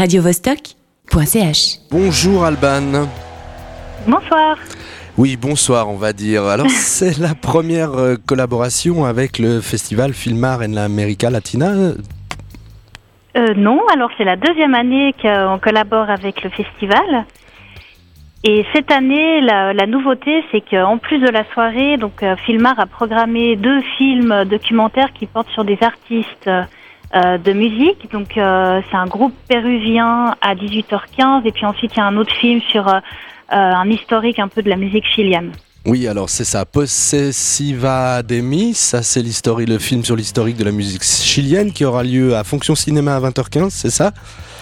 radiovostok.ch. Bonjour Alban. Bonsoir. Oui, bonsoir, on va dire. Alors, c'est la première euh, collaboration avec le festival Filmar en América Latina. Euh, non, alors c'est la deuxième année qu'on collabore avec le festival. Et cette année, la, la nouveauté, c'est qu'en plus de la soirée, donc euh, Filmar a programmé deux films documentaires qui portent sur des artistes euh, de musique. Donc euh, c'est un groupe péruvien à 18h15 et puis ensuite il y a un autre film sur euh, un historique un peu de la musique chilienne. Oui, alors c'est ça, Possessiva Demi, ça c'est l'historique, le film sur l'historique de la musique chilienne qui aura lieu à Fonction Cinéma à 20h15, c'est ça?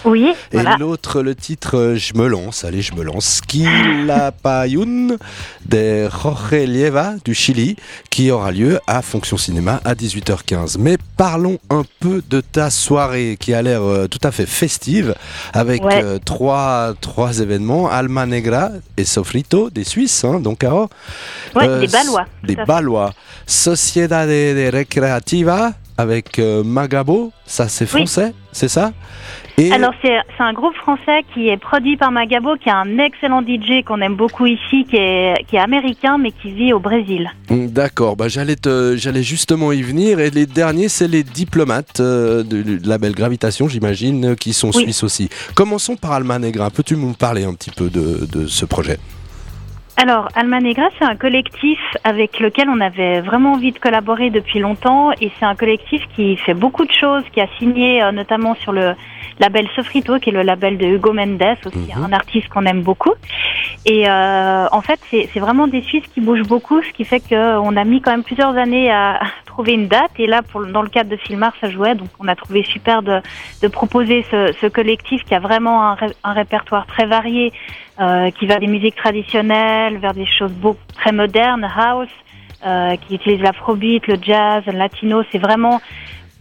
Oui, Et voilà. l'autre, le titre, euh, je me lance, allez, je me lance, Quilapayún de Jorge Lieva du Chili, qui aura lieu à Fonction Cinéma à 18h15. Mais parlons un peu de ta soirée qui a l'air euh, tout à fait festive, avec Ouais. euh, trois, trois événements, Alma Negra et Sofrito, des Suisses, hein, donc Ouais, euh, des Ballois. des. Balois. Sociedad de, Recreativa avec euh, Magabo, ça c'est Oui. français, c'est ça? Et Alors c'est un groupe français qui est produit par Magabo, qui est un excellent DJ qu'on aime beaucoup ici, qui est, qui est américain mais qui vit au Brésil. Mm, D'accord, bah j'allais te- j'allais justement y venir. Et les derniers, c'est les diplomates euh, de, du label Gravitation, j'imagine, qui sont Oui. suisses aussi. Commençons par Alma Negra. Peux-tu nous parler un petit peu de, de ce projet? Alors, Alma Negra, c'est un collectif avec lequel on avait vraiment envie de collaborer depuis longtemps et c'est un collectif qui fait beaucoup de choses, qui a signé euh, notamment sur le label Sofrito, qui est le label de Hugo Mendes, aussi Mhm. un artiste qu'on aime beaucoup. Et euh, en fait, c'est vraiment des Suisses qui bougent beaucoup, ce qui fait qu'on a mis quand même plusieurs années à trouver une date. Et là, dans le cadre de Filmar, ça jouait, donc on a trouvé super de, de proposer ce, ce collectif qui a vraiment un, un répertoire très varié euh, qui va des musiques traditionnelles vers des choses très modernes, house, euh, qui utilise l'afrobeat, le jazz, le latino. C'est vraiment,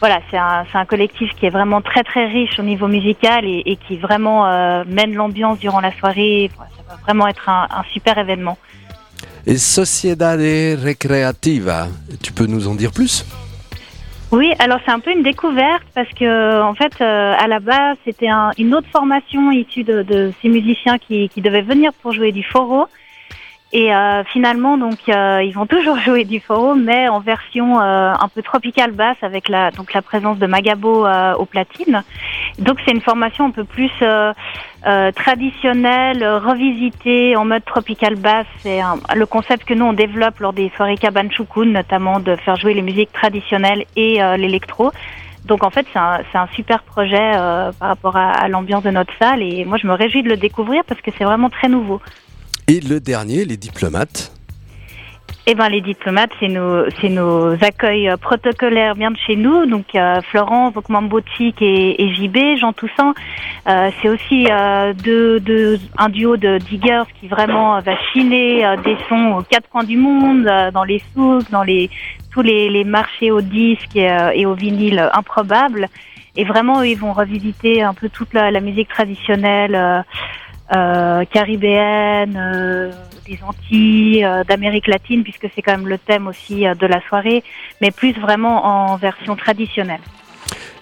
voilà, c'est un, un collectif qui est vraiment très très riche au niveau musical et, et qui vraiment euh, mène l'ambiance durant la soirée. Ça va vraiment être un, un super événement. Et Sociedad Recreativa, tu peux nous en dire plus? Oui, alors c'est un peu une découverte parce que en fait, euh, à la base, c'était un- une autre formation issue de, de ces musiciens qui, qui devaient venir pour jouer du foro. Et euh, finalement, donc, euh, ils vont toujours jouer du foro, mais en version euh, un peu tropicale basse, avec la donc la présence de Magabo euh, au platine. Donc, c'est une formation un peu plus euh, euh, traditionnelle, revisitée en mode tropical basse. C'est le concept que nous on développe lors des soirées Caban Chukun, notamment de faire jouer les musiques traditionnelles et l'électro. Donc en fait, c'est un, un super projet par rapport à, à l'ambiance de notre salle et moi je me réjouis de le découvrir parce que c'est vraiment très nouveau. Et le dernier, les diplomates. Eh ben les diplomates, c'est nos, c'est nos accueils euh, protocolaires bien de chez nous. Donc euh, Florence, donc Mambotique et, et JB, Jean Toussaint. Euh, c'est aussi euh, deux, deux- un duo de diggers qui vraiment euh, va chiner euh, des sons aux quatre coins du monde, dans les souks, dans les tous les, les marchés aux disques et, et au vinyle euh, improbables. Et vraiment, ils vont revisiter un peu toute la, la musique traditionnelle. Euh, caribéenne, euh, des Antilles, euh, d'Amérique latine, puisque c'est quand même le thème aussi euh, de la soirée, mais plus vraiment en version traditionnelle.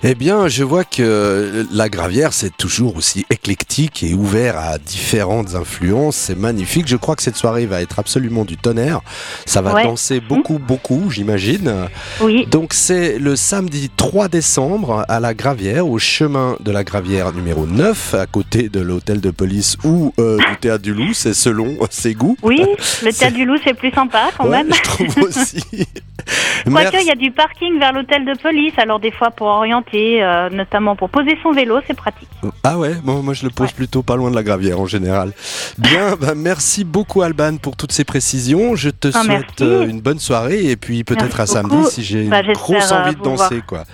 Eh bien, je vois que la gravière, c'est toujours aussi éclectique et ouvert à différentes influences. C'est magnifique. Je crois que cette soirée va être absolument du tonnerre. Ça va Ouais. danser beaucoup, beaucoup, j'imagine. Oui, Donc c'est le samedi 3 décembre à la Gravière, au chemin de la Gravière numéro 9, à côté de l'hôtel de police ou euh, du théâtre du Loup, c'est selon ses goûts. oui, le Théâtre du Loup, c'est plus sympa quand Ouais, même. je trouve aussi. Quoique, il y a du parking vers l'hôtel de police, alors des fois pour orienter, euh, notamment pour poser son vélo, c'est pratique. Ah ouais, bon, moi je le pose Ouais. plutôt pas loin de la Gravière en général. Bien, bah, merci beaucoup Alban pour toutes ces précisions. Je te Ah, souhaite euh, une bonne soirée et puis peut-être à beaucoup. samedi si j'ai une Bah, grosse euh, envie de danser quoi.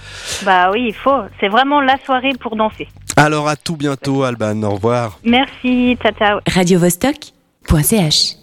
Bah oui, il faut. C'est vraiment la soirée pour danser. Alors à tout bientôt Alban, au revoir. Merci, ciao ciao. radiovostok.ch